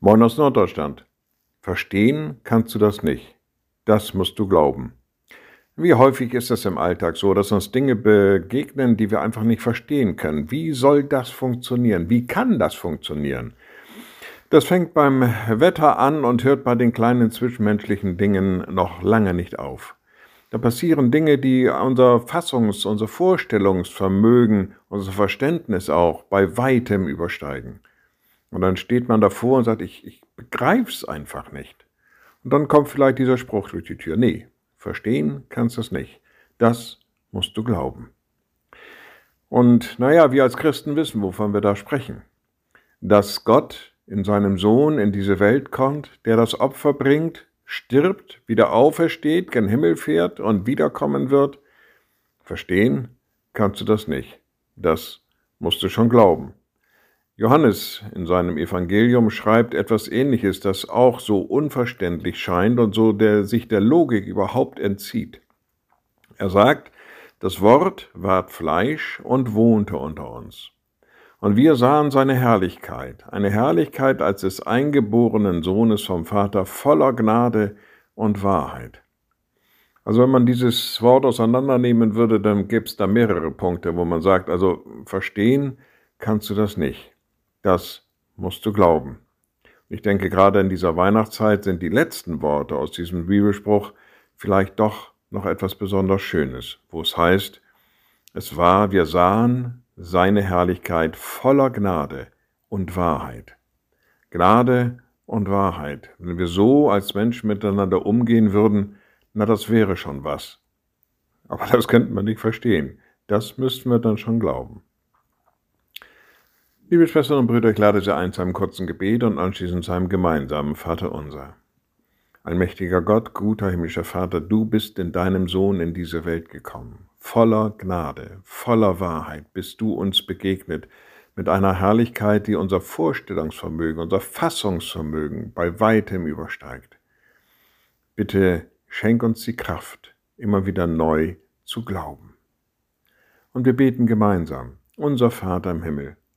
Moin aus Norddeutschland. Verstehen kannst du das nicht. Das musst du glauben. Wie häufig ist es im Alltag so, dass uns Dinge begegnen, die wir einfach nicht verstehen können? Wie soll das funktionieren? Wie kann das funktionieren? Das fängt beim Wetter an und hört bei den kleinen zwischenmenschlichen Dingen noch lange nicht auf. Da passieren Dinge, die unser Fassungs-, unser Vorstellungsvermögen, unser Verständnis auch bei weitem übersteigen. Und dann steht man davor und sagt, ich, ich begreif's einfach nicht. Und dann kommt vielleicht dieser Spruch durch die Tür. Nee, verstehen kannst du es nicht. Das musst du glauben. Und naja, wir als Christen wissen, wovon wir da sprechen. Dass Gott in seinem Sohn in diese Welt kommt, der das Opfer bringt, stirbt, wieder aufersteht, gen Himmel fährt und wiederkommen wird. Verstehen kannst du das nicht. Das musst du schon glauben. Johannes in seinem Evangelium schreibt etwas Ähnliches, das auch so unverständlich scheint und so der, sich der Logik überhaupt entzieht. Er sagt, das Wort ward Fleisch und wohnte unter uns. Und wir sahen seine Herrlichkeit, eine Herrlichkeit als des eingeborenen Sohnes vom Vater voller Gnade und Wahrheit. Also wenn man dieses Wort auseinandernehmen würde, dann gäbe es da mehrere Punkte, wo man sagt, also verstehen kannst du das nicht. Das musst du glauben. Ich denke, gerade in dieser Weihnachtszeit sind die letzten Worte aus diesem Bibelspruch vielleicht doch noch etwas besonders Schönes, wo es heißt, es war, wir sahen seine Herrlichkeit voller Gnade und Wahrheit. Gnade und Wahrheit. Wenn wir so als Menschen miteinander umgehen würden, na, das wäre schon was. Aber das könnten wir nicht verstehen. Das müssten wir dann schon glauben. Liebe Schwestern und Brüder, ich lade Sie ein zu einem kurzen Gebet und anschließend zu einem gemeinsamen Vater unser. Allmächtiger Gott, guter himmlischer Vater, du bist in deinem Sohn in diese Welt gekommen. Voller Gnade, voller Wahrheit bist du uns begegnet, mit einer Herrlichkeit, die unser Vorstellungsvermögen, unser Fassungsvermögen bei weitem übersteigt. Bitte schenk uns die Kraft, immer wieder neu zu glauben. Und wir beten gemeinsam, unser Vater im Himmel,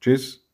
Tschüss.